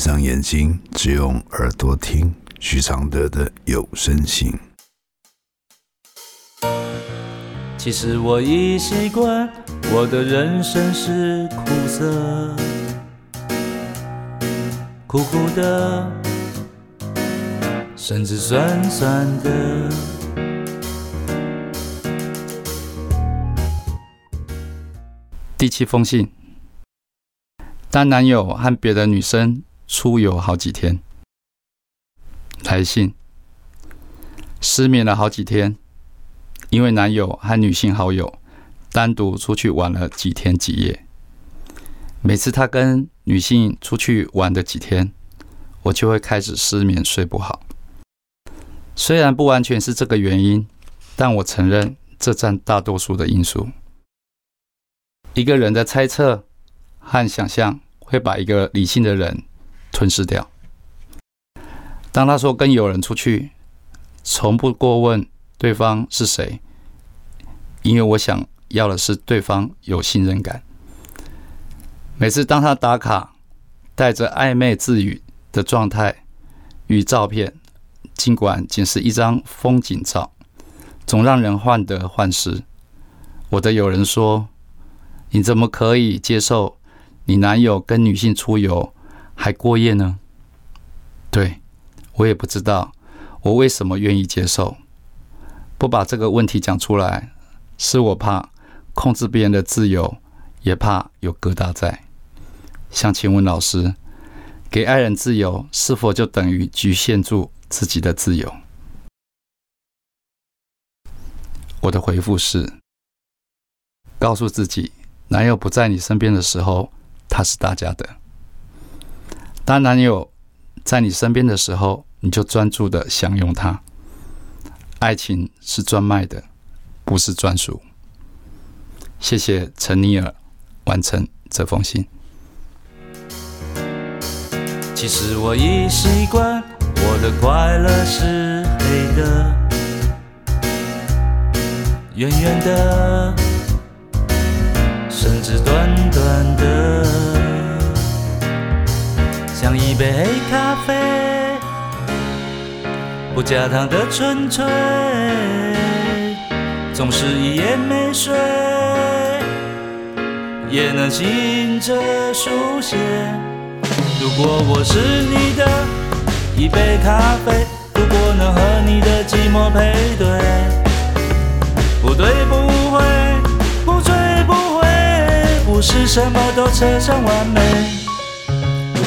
上眼睛，只用耳朵听许常德的有声信。其实我已习惯，我的人生是苦涩，苦苦的，甚至酸酸的。第七封信。当男友和别的女生出游好几天，来信失眠了好几天，因为男友和女性好友单独出去玩了几天几夜。每次他跟女性出去玩的几天，我就会开始失眠，睡不好。虽然不完全是这个原因，但我承认这占大多数的因素。一个人的猜测。和想象会把一个理性的人吞噬掉。当他说跟友人出去，从不过问对方是谁，因为我想要的是对方有信任感。每次当他打卡，带着暧昧自语的状态与照片，尽管仅是一张风景照，总让人患得患失。我的友人说：“你怎么可以接受？”你男友跟女性出游还过夜呢？对我也不知道，我为什么愿意接受？不把这个问题讲出来，是我怕控制别人的自由，也怕有疙瘩在。想请问老师，给爱人自由，是否就等于局限住自己的自由？我的回复是：告诉自己，男友不在你身边的时候。他是大家的。当男友在你身边的时候，你就专注的享用他。爱情是专卖的，不是专属。谢谢陈尼尔完成这封信。其实我已习惯，我的快乐是黑的，圆圆的。咖啡，不加糖的纯粹，总是一夜没睡，也能醒着书写。如果我是你的一杯咖啡，如果能和你的寂寞配对，不对不会。不醉不悔，不是什么都扯上完美。